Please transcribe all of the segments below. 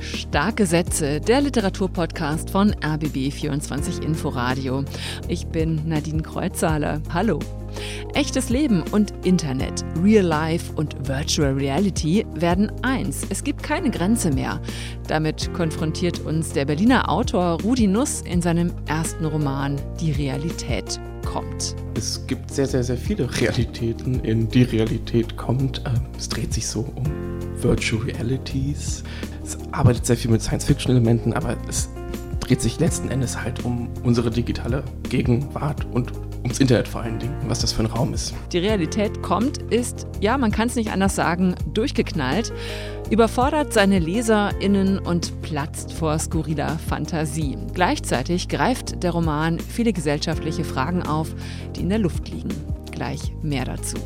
Starke Sätze, der Literaturpodcast von RBB24 Inforadio. Ich bin Nadine Kreuzhaler. Hallo. Echtes Leben und Internet, Real Life und Virtual Reality werden eins. Es gibt keine Grenze mehr. Damit konfrontiert uns der Berliner Autor Rudi Nuss in seinem ersten Roman Die Realität kommt. Es gibt sehr, sehr, sehr viele Realitäten, in die Realität kommt. Ähm, es dreht sich so um Virtual Realities. Es arbeitet sehr viel mit Science-Fiction-Elementen, aber es dreht sich letzten Endes halt um unsere digitale Gegenwart und ums Internet vor allen Dingen, was das für ein Raum ist. Die Realität kommt, ist, ja, man kann es nicht anders sagen, durchgeknallt, überfordert seine LeserInnen und platzt vor skurriler Fantasie. Gleichzeitig greift der Roman viele gesellschaftliche Fragen auf, die in der Luft liegen. Gleich mehr dazu.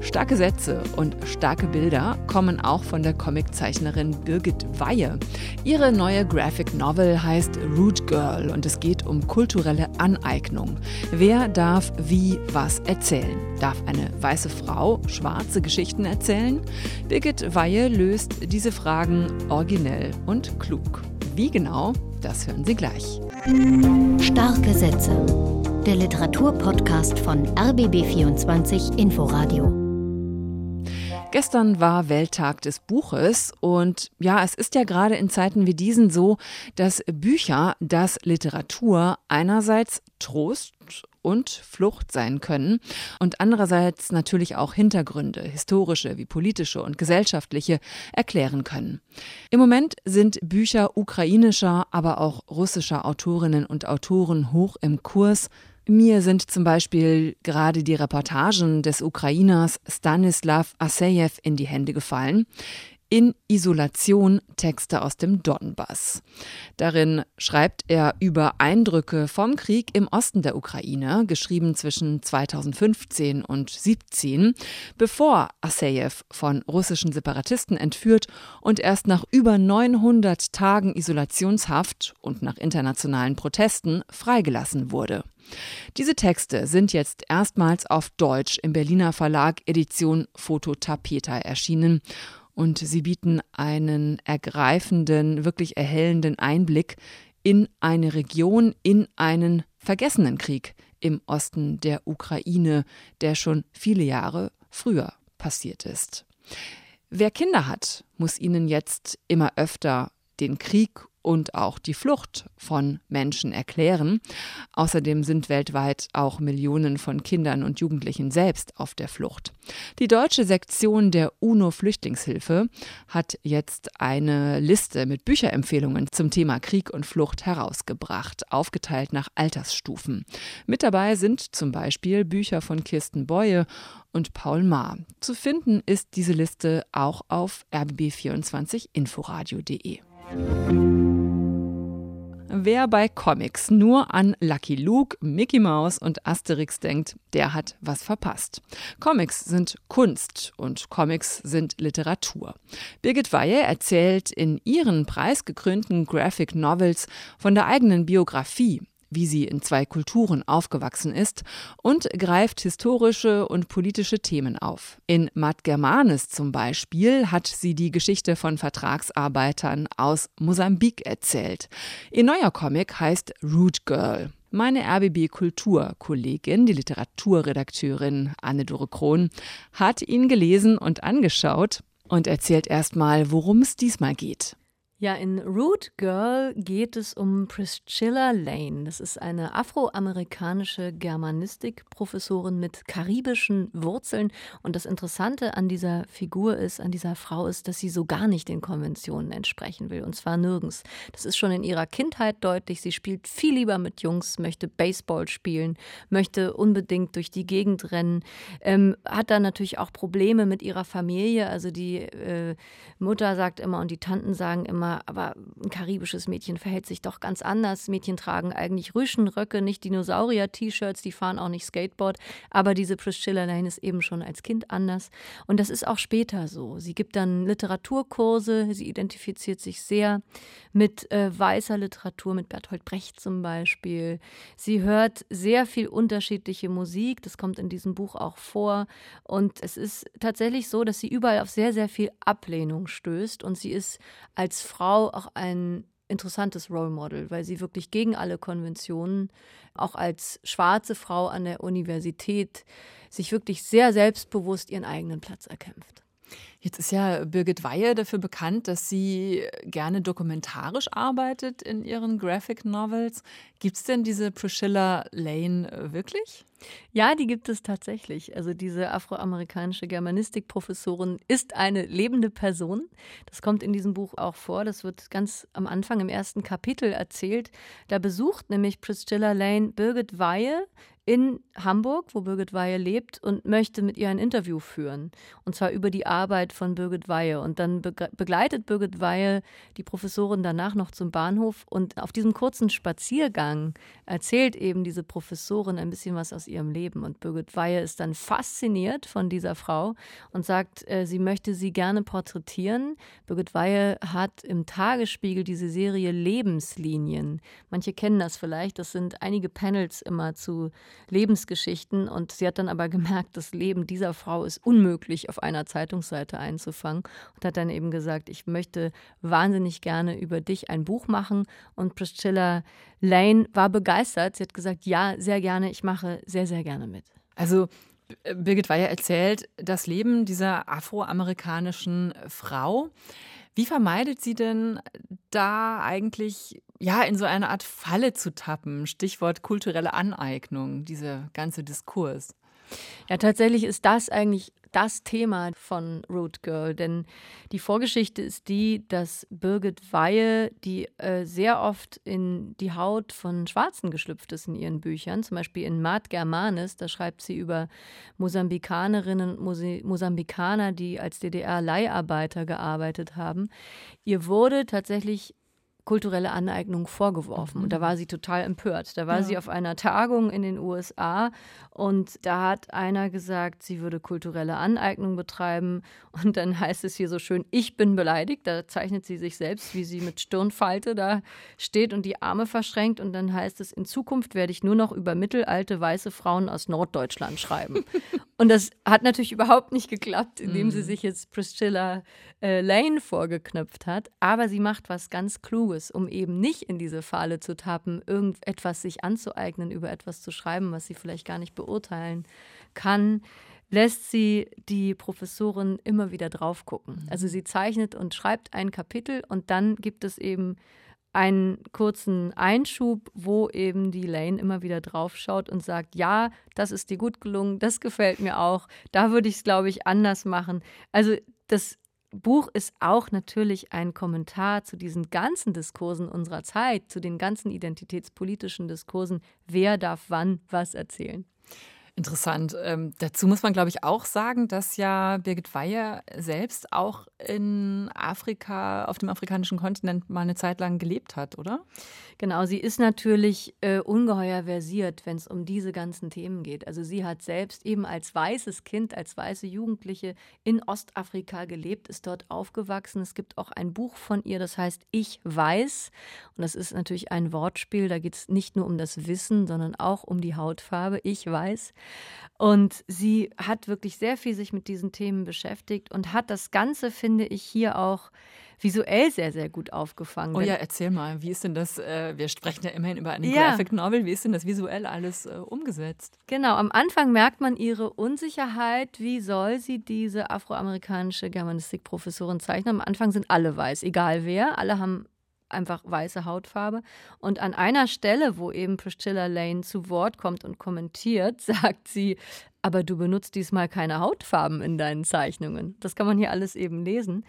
Starke Sätze und starke Bilder kommen auch von der Comiczeichnerin Birgit Weihe. Ihre neue Graphic Novel heißt Root Girl und es geht um kulturelle Aneignung. Wer darf wie was erzählen? Darf eine weiße Frau schwarze Geschichten erzählen? Birgit Weihe löst diese Fragen originell und klug. Wie genau, das hören Sie gleich. Starke Sätze der Literaturpodcast von RBB24 Inforadio. Gestern war Welttag des Buches und ja, es ist ja gerade in Zeiten wie diesen so, dass Bücher, dass Literatur einerseits Trost und Flucht sein können und andererseits natürlich auch Hintergründe, historische wie politische und gesellschaftliche, erklären können. Im Moment sind Bücher ukrainischer, aber auch russischer Autorinnen und Autoren hoch im Kurs. Mir sind zum Beispiel gerade die Reportagen des Ukrainers Stanislav Asejew in die Hände gefallen. In Isolation Texte aus dem Donbass. Darin schreibt er über Eindrücke vom Krieg im Osten der Ukraine, geschrieben zwischen 2015 und 2017, bevor Asejew von russischen Separatisten entführt und erst nach über 900 Tagen Isolationshaft und nach internationalen Protesten freigelassen wurde. Diese Texte sind jetzt erstmals auf Deutsch im Berliner Verlag Edition Fototapeta erschienen und sie bieten einen ergreifenden, wirklich erhellenden Einblick in eine Region, in einen vergessenen Krieg im Osten der Ukraine, der schon viele Jahre früher passiert ist. Wer Kinder hat, muss ihnen jetzt immer öfter den Krieg und auch die Flucht von Menschen erklären. Außerdem sind weltweit auch Millionen von Kindern und Jugendlichen selbst auf der Flucht. Die deutsche Sektion der UNO-Flüchtlingshilfe hat jetzt eine Liste mit Bücherempfehlungen zum Thema Krieg und Flucht herausgebracht, aufgeteilt nach Altersstufen. Mit dabei sind zum Beispiel Bücher von Kirsten Beue und Paul Maar. Zu finden ist diese Liste auch auf rbb24inforadio.de. Wer bei Comics nur an Lucky Luke, Mickey Mouse und Asterix denkt, der hat was verpasst. Comics sind Kunst und Comics sind Literatur. Birgit Weihe erzählt in ihren preisgekrönten Graphic Novels von der eigenen Biografie, wie sie in zwei Kulturen aufgewachsen ist und greift historische und politische Themen auf. In Mad Germanes zum Beispiel hat sie die Geschichte von Vertragsarbeitern aus Mosambik erzählt. Ihr neuer Comic heißt Root Girl. Meine RBB Kultur-Kollegin, die Literaturredakteurin Anne-Dore Krohn, hat ihn gelesen und angeschaut und erzählt erstmal, worum es diesmal geht. Ja, in Root Girl geht es um Priscilla Lane. Das ist eine afroamerikanische Germanistikprofessorin mit karibischen Wurzeln. Und das Interessante an dieser Figur ist, an dieser Frau ist, dass sie so gar nicht den Konventionen entsprechen will. Und zwar nirgends. Das ist schon in ihrer Kindheit deutlich. Sie spielt viel lieber mit Jungs, möchte Baseball spielen, möchte unbedingt durch die Gegend rennen, ähm, hat dann natürlich auch Probleme mit ihrer Familie. Also die äh, Mutter sagt immer und die Tanten sagen immer, aber ein karibisches Mädchen verhält sich doch ganz anders. Mädchen tragen eigentlich Rüschenröcke, nicht Dinosaurier-T-Shirts, die fahren auch nicht Skateboard. Aber diese Priscilla Lane ist eben schon als Kind anders. Und das ist auch später so. Sie gibt dann Literaturkurse, sie identifiziert sich sehr mit äh, weißer Literatur, mit Bertolt Brecht zum Beispiel. Sie hört sehr viel unterschiedliche Musik, das kommt in diesem Buch auch vor. Und es ist tatsächlich so, dass sie überall auf sehr, sehr viel Ablehnung stößt. Und sie ist als Frau auch ein interessantes Role Model, weil sie wirklich gegen alle Konventionen, auch als schwarze Frau an der Universität, sich wirklich sehr selbstbewusst ihren eigenen Platz erkämpft. Jetzt ist ja Birgit Weihe dafür bekannt, dass sie gerne dokumentarisch arbeitet in ihren Graphic Novels. Gibt es denn diese Priscilla Lane äh, wirklich? Ja, die gibt es tatsächlich. Also diese afroamerikanische Germanistikprofessorin ist eine lebende Person. Das kommt in diesem Buch auch vor. Das wird ganz am Anfang im ersten Kapitel erzählt. Da besucht nämlich Priscilla Lane Birgit Weihe in Hamburg, wo Birgit Weihe lebt, und möchte mit ihr ein Interview führen. Und zwar über die Arbeit von Birgit Weihe. Und dann begleitet Birgit Weihe die Professorin danach noch zum Bahnhof. Und auf diesem kurzen Spaziergang erzählt eben diese Professorin ein bisschen was aus ihrem Leben. Und Birgit Weihe ist dann fasziniert von dieser Frau und sagt, äh, sie möchte sie gerne porträtieren. Birgit Weihe hat im Tagesspiegel diese Serie Lebenslinien. Manche kennen das vielleicht. Das sind einige Panels immer zu Lebensgeschichten und sie hat dann aber gemerkt, das Leben dieser Frau ist unmöglich auf einer Zeitungsseite einzufangen und hat dann eben gesagt, ich möchte wahnsinnig gerne über dich ein Buch machen und Priscilla Lane war begeistert. Sie hat gesagt, ja, sehr gerne, ich mache sehr, sehr gerne mit. Also Birgit Weiher erzählt das Leben dieser afroamerikanischen Frau. Wie vermeidet sie denn da eigentlich ja in so eine Art Falle zu tappen? Stichwort kulturelle Aneignung, dieser ganze Diskurs. Ja, tatsächlich ist das eigentlich das Thema von Root Girl, denn die Vorgeschichte ist die, dass Birgit Weihe, die äh, sehr oft in die Haut von Schwarzen geschlüpft ist in ihren Büchern, zum Beispiel in Mad Germanis, da schreibt sie über Mosambikanerinnen und Mosambikaner, die als DDR-Leiharbeiter gearbeitet haben. Ihr wurde tatsächlich kulturelle Aneignung vorgeworfen. Und da mhm. war sie total empört. Da war ja. sie auf einer Tagung in den USA und da hat einer gesagt, sie würde kulturelle Aneignung betreiben. Und dann heißt es hier so schön, ich bin beleidigt. Da zeichnet sie sich selbst, wie sie mit Stirnfalte da steht und die Arme verschränkt. Und dann heißt es, in Zukunft werde ich nur noch über mittelalte weiße Frauen aus Norddeutschland schreiben. und das hat natürlich überhaupt nicht geklappt, indem sie mhm. sich jetzt Priscilla äh, Lane vorgeknöpft hat. Aber sie macht was ganz Kluges, um eben nicht in diese Falle zu tappen, irgendetwas sich anzueignen, über etwas zu schreiben, was sie vielleicht gar nicht beurteilen kann lässt sie die Professorin immer wieder drauf gucken. Mhm. Also sie zeichnet und schreibt ein Kapitel und dann gibt es eben einen kurzen Einschub, wo eben die Lane immer wieder drauf schaut und sagt, ja, das ist dir gut gelungen, das gefällt mir auch, da würde ich es, glaube ich, anders machen. Also das Buch ist auch natürlich ein Kommentar zu diesen ganzen Diskursen unserer Zeit, zu den ganzen identitätspolitischen Diskursen. Wer darf wann was erzählen? Interessant. Ähm, dazu muss man, glaube ich, auch sagen, dass ja Birgit Weiher selbst auch in Afrika, auf dem afrikanischen Kontinent mal eine Zeit lang gelebt hat, oder? Genau, sie ist natürlich äh, ungeheuer versiert, wenn es um diese ganzen Themen geht. Also sie hat selbst eben als weißes Kind, als weiße Jugendliche in Ostafrika gelebt, ist dort aufgewachsen. Es gibt auch ein Buch von ihr, das heißt Ich weiß. Und das ist natürlich ein Wortspiel. Da geht es nicht nur um das Wissen, sondern auch um die Hautfarbe. Ich weiß. Und sie hat wirklich sehr viel sich mit diesen Themen beschäftigt und hat das Ganze, finde ich, hier auch visuell sehr, sehr gut aufgefangen. Oh ja, erzähl mal, wie ist denn das? Äh, wir sprechen ja immerhin über eine ja. Graphic Novel. Wie ist denn das visuell alles äh, umgesetzt? Genau, am Anfang merkt man ihre Unsicherheit. Wie soll sie diese afroamerikanische Germanistikprofessorin zeichnen? Am Anfang sind alle weiß, egal wer. Alle haben einfach weiße Hautfarbe. Und an einer Stelle, wo eben Priscilla Lane zu Wort kommt und kommentiert, sagt sie, aber du benutzt diesmal keine Hautfarben in deinen Zeichnungen. Das kann man hier alles eben lesen.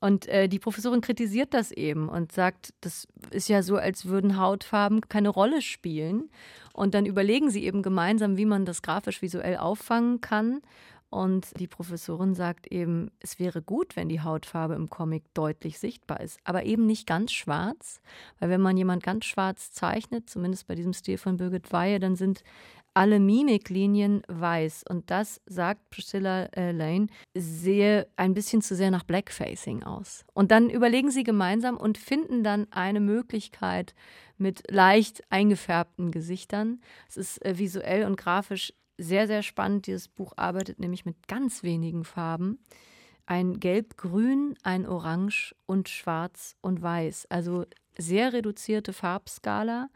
Und äh, die Professorin kritisiert das eben und sagt, das ist ja so, als würden Hautfarben keine Rolle spielen. Und dann überlegen sie eben gemeinsam, wie man das grafisch visuell auffangen kann. Und die Professorin sagt eben, es wäre gut, wenn die Hautfarbe im Comic deutlich sichtbar ist, aber eben nicht ganz schwarz, weil wenn man jemand ganz schwarz zeichnet, zumindest bei diesem Stil von Birgit Weihe, dann sind alle Mimiklinien weiß. Und das sagt Priscilla äh, Lane, sehe ein bisschen zu sehr nach Blackfacing aus. Und dann überlegen sie gemeinsam und finden dann eine Möglichkeit mit leicht eingefärbten Gesichtern. Es ist äh, visuell und grafisch sehr, sehr spannend. Dieses Buch arbeitet nämlich mit ganz wenigen Farben. Ein Gelb-Grün, ein Orange und Schwarz und Weiß. Also sehr reduzierte Farbskala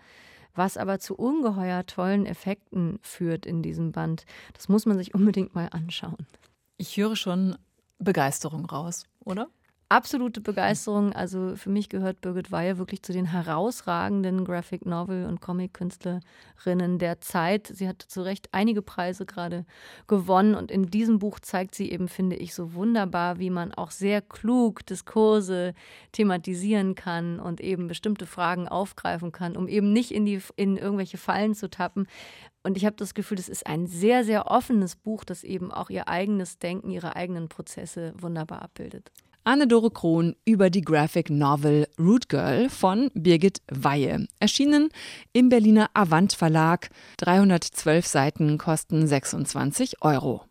was aber zu ungeheuer tollen Effekten führt in diesem Band. Das muss man sich unbedingt mal anschauen. Ich höre schon Begeisterung raus, oder? Absolute Begeisterung. Also für mich gehört Birgit Weihe wirklich zu den herausragenden Graphic Novel und Comic-Künstlerinnen der Zeit. Sie hat zu Recht einige Preise gerade gewonnen und in diesem Buch zeigt sie eben, finde ich, so wunderbar, wie man auch sehr klug Diskurse thematisieren kann und eben bestimmte Fragen aufgreifen kann, um eben nicht in, die, in irgendwelche Fallen zu tappen. Und ich habe das Gefühl, das ist ein sehr, sehr offenes Buch, das eben auch ihr eigenes Denken, ihre eigenen Prozesse wunderbar abbildet. Anne-Dore Krohn über die Graphic Novel Root Girl von Birgit Weihe. Erschienen im Berliner Avant Verlag. 312 Seiten kosten 26 Euro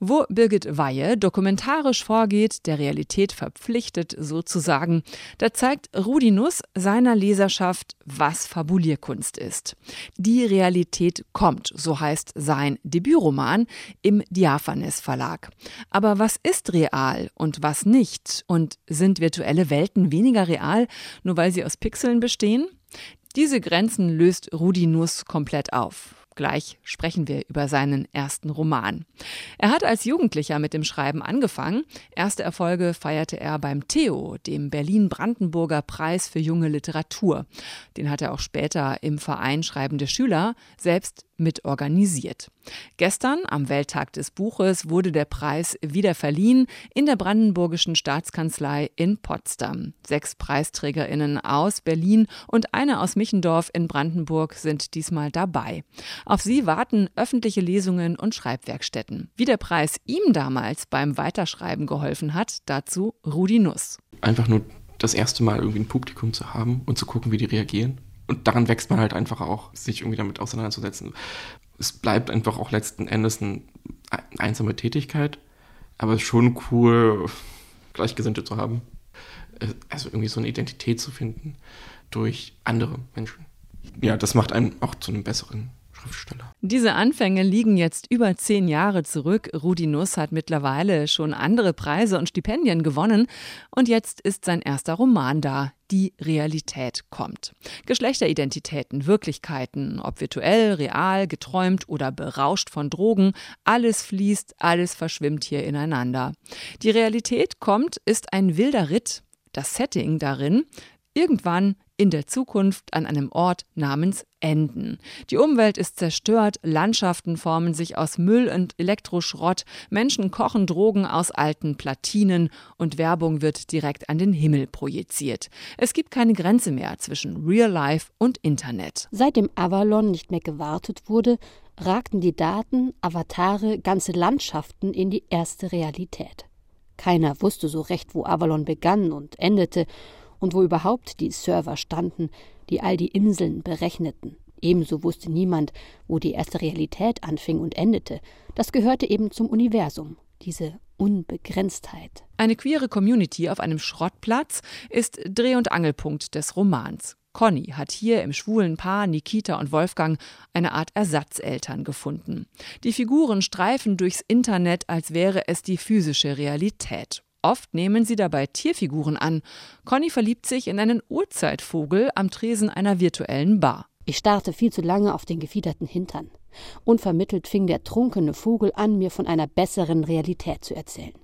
wo Birgit Weihe dokumentarisch vorgeht, der Realität verpflichtet sozusagen. Da zeigt Rudi Nuss seiner Leserschaft, was Fabulierkunst ist. Die Realität kommt, so heißt sein Debütroman im Diaphanes Verlag. Aber was ist real und was nicht? Und sind virtuelle Welten weniger real, nur weil sie aus Pixeln bestehen? Diese Grenzen löst Rudi Nuss komplett auf. Gleich sprechen wir über seinen ersten Roman. Er hat als Jugendlicher mit dem Schreiben angefangen. Erste Erfolge feierte er beim Theo, dem Berlin-Brandenburger Preis für junge Literatur. Den hat er auch später im Verein Schreibende Schüler selbst mitorganisiert. Gestern, am Welttag des Buches, wurde der Preis wieder verliehen in der Brandenburgischen Staatskanzlei in Potsdam. Sechs PreisträgerInnen aus Berlin und eine aus Michendorf in Brandenburg sind diesmal dabei. Auf sie warten öffentliche Lesungen und Schreibwerkstätten. Wie der Preis ihm damals beim Weiterschreiben geholfen hat, dazu Rudi Nuss. Einfach nur das erste Mal irgendwie ein Publikum zu haben und zu gucken, wie die reagieren und daran wächst man halt einfach auch, sich irgendwie damit auseinanderzusetzen. Es bleibt einfach auch letzten Endes eine einsame Tätigkeit, aber es ist schon cool, Gleichgesinnte zu haben. Äh, also irgendwie so eine Identität zu finden durch andere Menschen. Ja, das macht einen auch zu einem besseren Schriftsteller. Diese Anfänge liegen jetzt über zehn Jahre zurück. Rudi Nuss hat mittlerweile schon andere Preise und Stipendien gewonnen. Und jetzt ist sein erster Roman da. Die Realität kommt. Geschlechteridentitäten, Wirklichkeiten, ob virtuell, real, geträumt oder berauscht von Drogen, alles fließt, alles verschwimmt hier ineinander. Die Realität kommt ist ein wilder Ritt. Das Setting darin irgendwann in der Zukunft an einem Ort namens Enden. Die Umwelt ist zerstört, Landschaften formen sich aus Müll und Elektroschrott, Menschen kochen Drogen aus alten Platinen und Werbung wird direkt an den Himmel projiziert. Es gibt keine Grenze mehr zwischen Real Life und Internet. Seit dem Avalon nicht mehr gewartet wurde, ragten die Daten, Avatare, ganze Landschaften in die erste Realität. Keiner wusste so recht, wo Avalon begann und endete, und wo überhaupt die Server standen, die all die Inseln berechneten. Ebenso wusste niemand, wo die erste Realität anfing und endete. Das gehörte eben zum Universum, diese Unbegrenztheit. Eine queere Community auf einem Schrottplatz ist Dreh- und Angelpunkt des Romans. Conny hat hier im schwulen Paar Nikita und Wolfgang eine Art Ersatzeltern gefunden. Die Figuren streifen durchs Internet, als wäre es die physische Realität. Oft nehmen sie dabei Tierfiguren an. Conny verliebt sich in einen Urzeitvogel am Tresen einer virtuellen Bar. Ich starrte viel zu lange auf den gefiederten Hintern. Unvermittelt fing der trunkene Vogel an, mir von einer besseren Realität zu erzählen.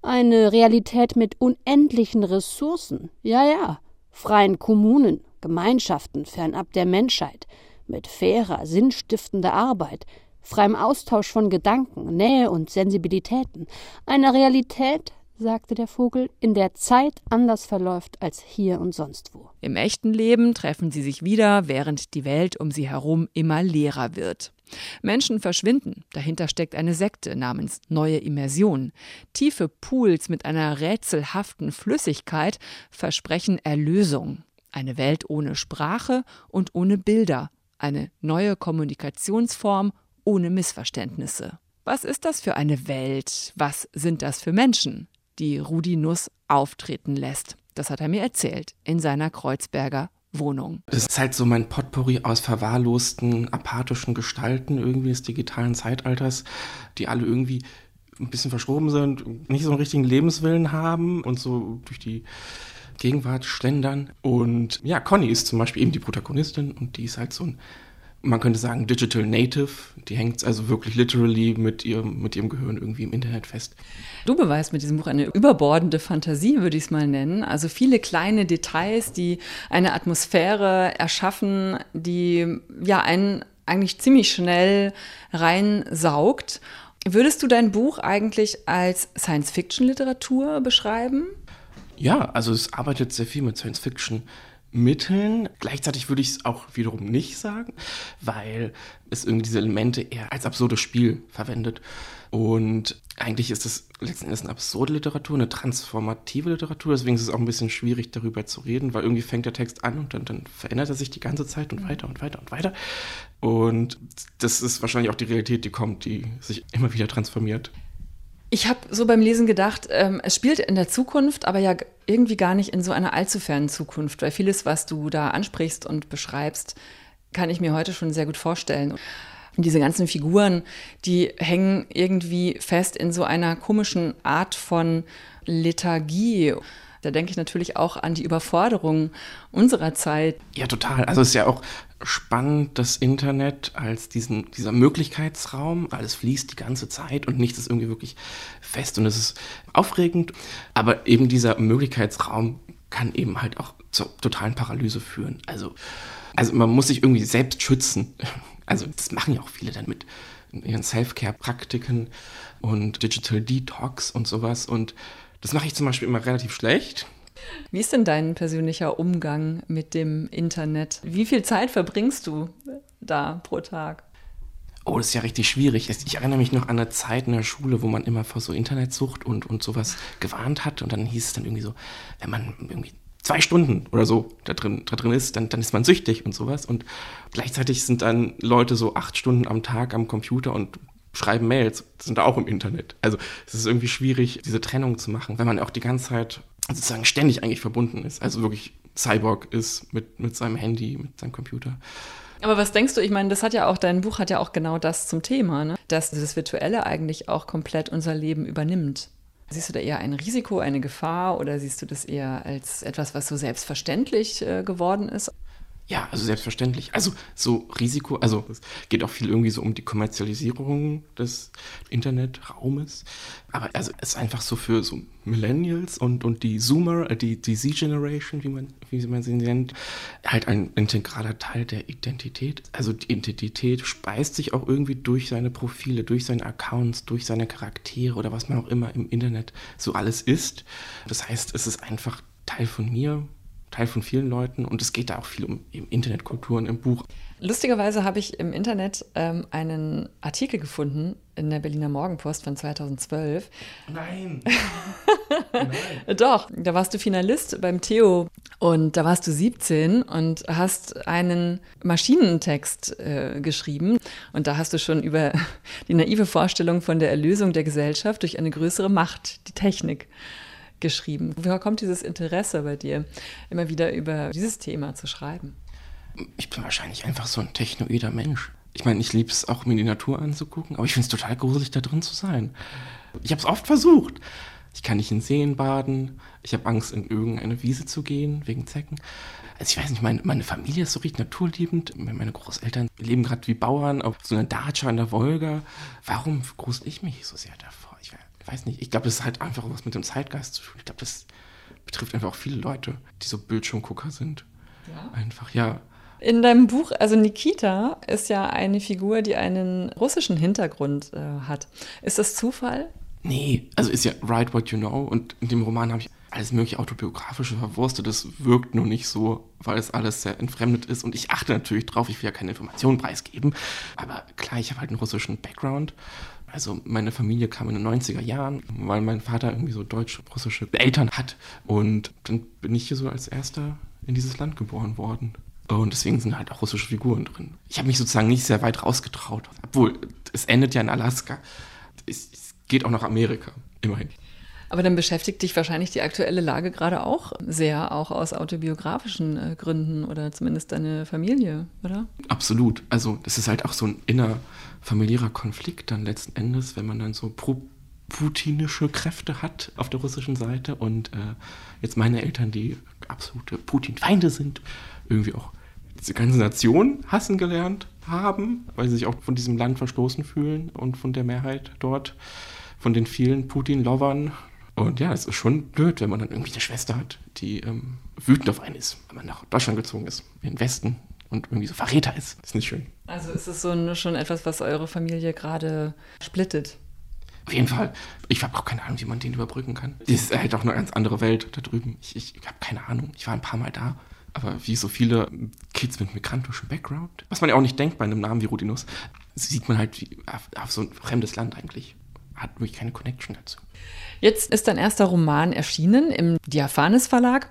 Eine Realität mit unendlichen Ressourcen. Ja, ja. Freien Kommunen, Gemeinschaften fernab der Menschheit, mit fairer, sinnstiftender Arbeit, freiem Austausch von Gedanken, Nähe und Sensibilitäten. Eine Realität, sagte der Vogel, in der Zeit anders verläuft als hier und sonst wo. Im echten Leben treffen sie sich wieder, während die Welt um sie herum immer leerer wird. Menschen verschwinden, dahinter steckt eine Sekte namens Neue Immersion. Tiefe Pools mit einer rätselhaften Flüssigkeit versprechen Erlösung. Eine Welt ohne Sprache und ohne Bilder, eine neue Kommunikationsform ohne Missverständnisse. Was ist das für eine Welt? Was sind das für Menschen? Die Rudi Nuss auftreten lässt. Das hat er mir erzählt in seiner Kreuzberger Wohnung. Das ist halt so mein Potpourri aus verwahrlosten, apathischen Gestalten irgendwie des digitalen Zeitalters, die alle irgendwie ein bisschen verschroben sind, nicht so einen richtigen Lebenswillen haben und so durch die Gegenwart schlendern. Und ja, Conny ist zum Beispiel eben die Protagonistin und die ist halt so ein man könnte sagen, Digital Native. Die hängt also wirklich literally mit ihrem, mit ihrem Gehirn irgendwie im Internet fest. Du beweist mit diesem Buch eine überbordende Fantasie, würde ich es mal nennen. Also viele kleine Details, die eine Atmosphäre erschaffen, die ja einen eigentlich ziemlich schnell reinsaugt. Würdest du dein Buch eigentlich als Science-Fiction-Literatur beschreiben? Ja, also es arbeitet sehr viel mit Science-Fiction. Mitteln. Gleichzeitig würde ich es auch wiederum nicht sagen, weil es irgendwie diese Elemente eher als absurdes Spiel verwendet. Und eigentlich ist es letzten Endes eine absurde Literatur, eine transformative Literatur. Deswegen ist es auch ein bisschen schwierig, darüber zu reden, weil irgendwie fängt der Text an und dann, dann verändert er sich die ganze Zeit und weiter und weiter und weiter. Und das ist wahrscheinlich auch die Realität, die kommt, die sich immer wieder transformiert. Ich habe so beim Lesen gedacht, ähm, es spielt in der Zukunft, aber ja irgendwie gar nicht in so einer allzu fernen Zukunft, weil vieles, was du da ansprichst und beschreibst, kann ich mir heute schon sehr gut vorstellen. Und diese ganzen Figuren, die hängen irgendwie fest in so einer komischen Art von Lethargie. Da denke ich natürlich auch an die Überforderung unserer Zeit. Ja, total. Also es ist ja auch spannend, das Internet als diesen, dieser Möglichkeitsraum. Alles fließt die ganze Zeit und nichts ist irgendwie wirklich fest und es ist aufregend. Aber eben dieser Möglichkeitsraum kann eben halt auch zur totalen Paralyse führen. Also, also man muss sich irgendwie selbst schützen. Also das machen ja auch viele dann mit ihren Self-Care-Praktiken und Digital Detox und sowas. Und das mache ich zum Beispiel immer relativ schlecht. Wie ist denn dein persönlicher Umgang mit dem Internet? Wie viel Zeit verbringst du da pro Tag? Oh, das ist ja richtig schwierig. Ich erinnere mich noch an eine Zeit in der Schule, wo man immer vor so Internetsucht und, und sowas gewarnt hat. Und dann hieß es dann irgendwie so, wenn man irgendwie zwei Stunden oder so da drin, da drin ist, dann, dann ist man süchtig und sowas. Und gleichzeitig sind dann Leute so acht Stunden am Tag am Computer und schreiben Mails, sind auch im Internet. Also es ist irgendwie schwierig, diese Trennung zu machen, wenn man auch die ganze Zeit sozusagen ständig eigentlich verbunden ist. Also wirklich Cyborg ist mit, mit seinem Handy, mit seinem Computer. Aber was denkst du, ich meine, das hat ja auch, dein Buch hat ja auch genau das zum Thema, ne? dass das Virtuelle eigentlich auch komplett unser Leben übernimmt. Siehst du da eher ein Risiko, eine Gefahr oder siehst du das eher als etwas, was so selbstverständlich äh, geworden ist? Ja, also selbstverständlich. Also so Risiko, also es geht auch viel irgendwie so um die Kommerzialisierung des Internetraumes. Aber also es ist einfach so für so Millennials und, und die Zoomer, äh, die, die Z-Generation, wie man, wie man sie nennt, halt ein integraler Teil der Identität. Also die Identität speist sich auch irgendwie durch seine Profile, durch seine Accounts, durch seine Charaktere oder was man auch immer im Internet so alles ist. Das heißt, es ist einfach Teil von mir, Teil von vielen Leuten und es geht da auch viel um Internetkulturen im Buch. Lustigerweise habe ich im Internet ähm, einen Artikel gefunden in der Berliner Morgenpost von 2012. Nein. Nein. Doch, da warst du Finalist beim Theo und da warst du 17 und hast einen Maschinentext äh, geschrieben und da hast du schon über die naive Vorstellung von der Erlösung der Gesellschaft durch eine größere Macht, die Technik, geschrieben. Woher kommt dieses Interesse bei dir, immer wieder über dieses Thema zu schreiben? Ich bin wahrscheinlich einfach so ein technoider Mensch. Ich meine, ich liebe es auch, mir die Natur anzugucken, aber ich finde es total gruselig, da drin zu sein. Ich habe es oft versucht. Ich kann nicht in Seen baden. Ich habe Angst, in irgendeine Wiese zu gehen, wegen Zecken. Also ich weiß nicht, meine, meine Familie ist so richtig naturliebend. Meine Großeltern leben gerade wie Bauern auf so einer Datscha in der Wolga. Warum grusel ich mich so sehr davor? weiß nicht, ich glaube, das ist halt einfach was mit dem Zeitgeist zu tun. Ich glaube, das betrifft einfach auch viele Leute, die so Bildschirmgucker sind. Ja. Einfach, ja. In deinem Buch, also Nikita ist ja eine Figur, die einen russischen Hintergrund äh, hat. Ist das Zufall? Nee, also ist ja Write What You Know und in dem Roman habe ich alles mögliche autobiografische verwurstet. Das wirkt nur nicht so, weil es alles sehr entfremdet ist und ich achte natürlich drauf, ich will ja keine Informationen preisgeben, aber klar, ich habe halt einen russischen Background. Also meine Familie kam in den 90er Jahren, weil mein Vater irgendwie so deutsch-russische Eltern hat und dann bin ich hier so als erster in dieses Land geboren worden. Und deswegen sind halt auch russische Figuren drin. Ich habe mich sozusagen nicht sehr weit rausgetraut, obwohl es endet ja in Alaska. Es, es geht auch nach Amerika, immerhin. Aber dann beschäftigt dich wahrscheinlich die aktuelle Lage gerade auch sehr, auch aus autobiografischen äh, Gründen oder zumindest deine Familie, oder? Absolut. Also das ist halt auch so ein innerfamiliärer Konflikt dann letzten Endes, wenn man dann so pro putinische Kräfte hat auf der russischen Seite und äh, jetzt meine Eltern, die absolute Putin-Feinde sind, irgendwie auch diese ganze Nation hassen gelernt haben, weil sie sich auch von diesem Land verstoßen fühlen und von der Mehrheit dort, von den vielen Putin-Lovern. Und ja, es ist schon blöd, wenn man dann irgendwie eine Schwester hat, die ähm, wütend auf einen ist, wenn man nach Deutschland gezogen ist, in den Westen und irgendwie so Verräter ist. Das ist nicht schön. Also ist es so ein, schon etwas, was eure Familie gerade splittet? Auf jeden Fall. Ich habe auch keine Ahnung, wie man den überbrücken kann. Das ist halt auch eine ganz andere Welt da drüben. Ich, ich habe keine Ahnung. Ich war ein paar Mal da. Aber wie so viele Kids mit migrantischem Background, was man ja auch nicht denkt bei einem Namen wie Rudinus, sieht man halt wie auf, auf so ein fremdes Land eigentlich. Hat wirklich keine Connection dazu. Jetzt ist dein erster Roman erschienen im Diaphanes Verlag.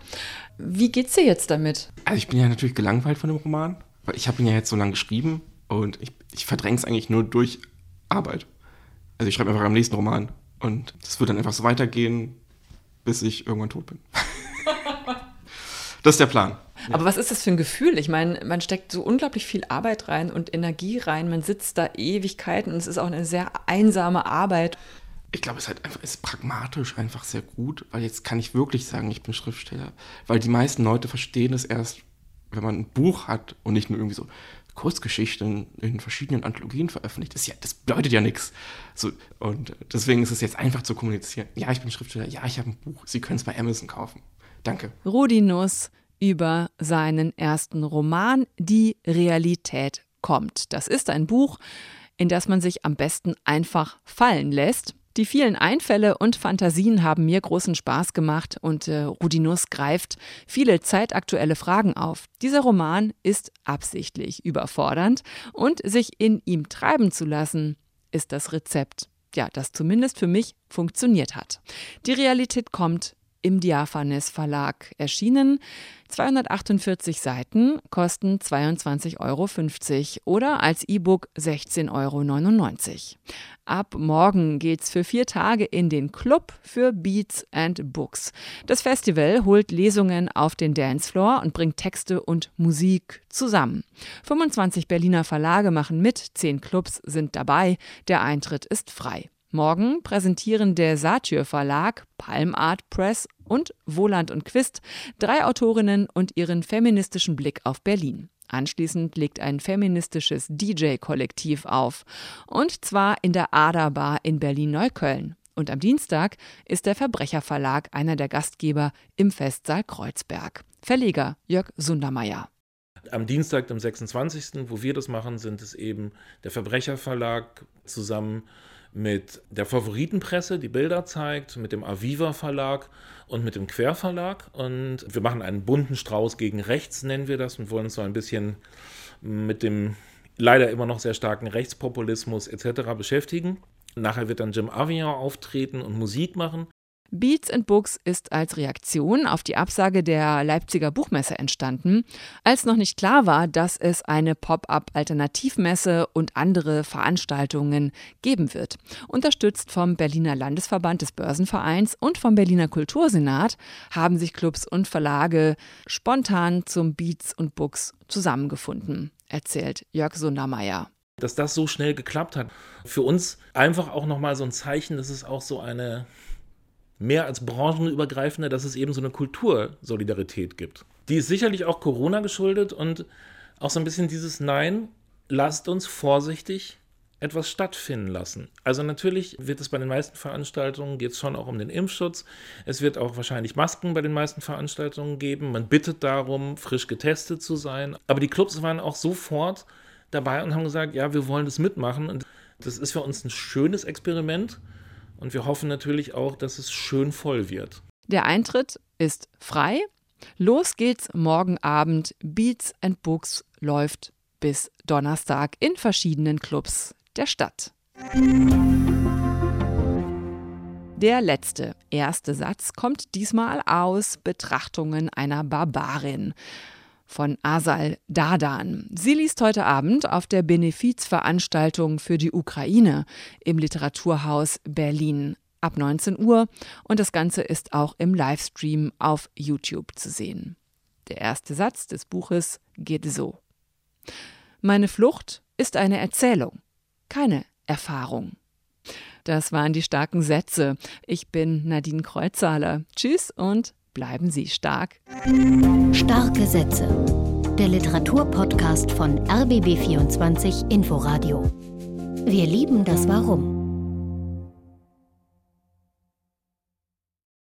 Wie geht's dir jetzt damit? Also ich bin ja natürlich gelangweilt von dem Roman, weil ich habe ihn ja jetzt so lange geschrieben und ich, ich verdränge es eigentlich nur durch Arbeit. Also ich schreibe einfach am nächsten Roman und das wird dann einfach so weitergehen, bis ich irgendwann tot bin. das ist der Plan. Aber was ist das für ein Gefühl? Ich meine, man steckt so unglaublich viel Arbeit rein und Energie rein. Man sitzt da Ewigkeiten und es ist auch eine sehr einsame Arbeit. Ich glaube, es ist halt einfach, ist pragmatisch einfach sehr gut, weil jetzt kann ich wirklich sagen, ich bin Schriftsteller. Weil die meisten Leute verstehen es erst, wenn man ein Buch hat und nicht nur irgendwie so Kurzgeschichten in verschiedenen Anthologien veröffentlicht. Das, ja, das bedeutet ja nichts. So, und deswegen ist es jetzt einfach zu kommunizieren. Ja, ich bin Schriftsteller. Ja, ich habe ein Buch. Sie können es bei Amazon kaufen. Danke. Rudi Nuss über seinen ersten Roman Die Realität kommt. Das ist ein Buch, in das man sich am besten einfach fallen lässt. Die vielen Einfälle und Fantasien haben mir großen Spaß gemacht und äh, Rudinus greift viele zeitaktuelle Fragen auf. Dieser Roman ist absichtlich überfordernd und sich in ihm treiben zu lassen, ist das Rezept. Ja, das zumindest für mich funktioniert hat. Die Realität kommt im Diaphanes Verlag erschienen. 248 Seiten kosten 22,50 Euro oder als E-Book 16,99 Euro. Ab morgen geht's für vier Tage in den Club für Beats and Books. Das Festival holt Lesungen auf den Dancefloor und bringt Texte und Musik zusammen. 25 Berliner Verlage machen mit, 10 Clubs sind dabei, der Eintritt ist frei. Morgen präsentieren der Satyr Verlag, Palm Art Press und Wohland und Quist drei Autorinnen und ihren feministischen Blick auf Berlin. Anschließend legt ein feministisches DJ-Kollektiv auf. Und zwar in der Aderbar in Berlin-Neukölln. Und am Dienstag ist der Verbrecherverlag einer der Gastgeber im Festsaal Kreuzberg. Verleger Jörg Sundermeier. Am Dienstag, dem 26., wo wir das machen, sind es eben der Verbrecherverlag zusammen mit der Favoritenpresse, die Bilder zeigt, mit dem Aviva Verlag und mit dem Querverlag. Und wir machen einen bunten Strauß gegen rechts, nennen wir das, und wollen uns so ein bisschen mit dem leider immer noch sehr starken Rechtspopulismus etc. beschäftigen. Nachher wird dann Jim Avian auftreten und Musik machen. Beats and Books ist als Reaktion auf die Absage der Leipziger Buchmesse entstanden, als noch nicht klar war, dass es eine Pop-up-Alternativmesse und andere Veranstaltungen geben wird. Unterstützt vom Berliner Landesverband des Börsenvereins und vom Berliner Kultursenat haben sich Clubs und Verlage spontan zum Beats and Books zusammengefunden, erzählt Jörg Sundermeier dass das so schnell geklappt hat. Für uns einfach auch nochmal so ein Zeichen, dass es auch so eine mehr als branchenübergreifende, dass es eben so eine Kultursolidarität gibt. Die ist sicherlich auch Corona geschuldet und auch so ein bisschen dieses Nein, lasst uns vorsichtig etwas stattfinden lassen. Also natürlich wird es bei den meisten Veranstaltungen geht es schon auch um den Impfschutz. Es wird auch wahrscheinlich Masken bei den meisten Veranstaltungen geben. Man bittet darum, frisch getestet zu sein. Aber die Clubs waren auch sofort dabei und haben gesagt, ja, wir wollen das mitmachen. Und das ist für uns ein schönes Experiment. Und wir hoffen natürlich auch, dass es schön voll wird. Der Eintritt ist frei. Los geht's morgen Abend. Beats and Books läuft bis Donnerstag in verschiedenen Clubs der Stadt. Der letzte, erste Satz kommt diesmal aus Betrachtungen einer Barbarin von Asal Dadan. Sie liest heute Abend auf der Benefizveranstaltung für die Ukraine im Literaturhaus Berlin ab 19 Uhr und das Ganze ist auch im Livestream auf YouTube zu sehen. Der erste Satz des Buches geht so. Meine Flucht ist eine Erzählung, keine Erfahrung. Das waren die starken Sätze. Ich bin Nadine Kreuzhaler. Tschüss und bleiben Sie stark. Starke Sätze. Der Literaturpodcast von RBB24 Inforadio. Wir lieben das Warum.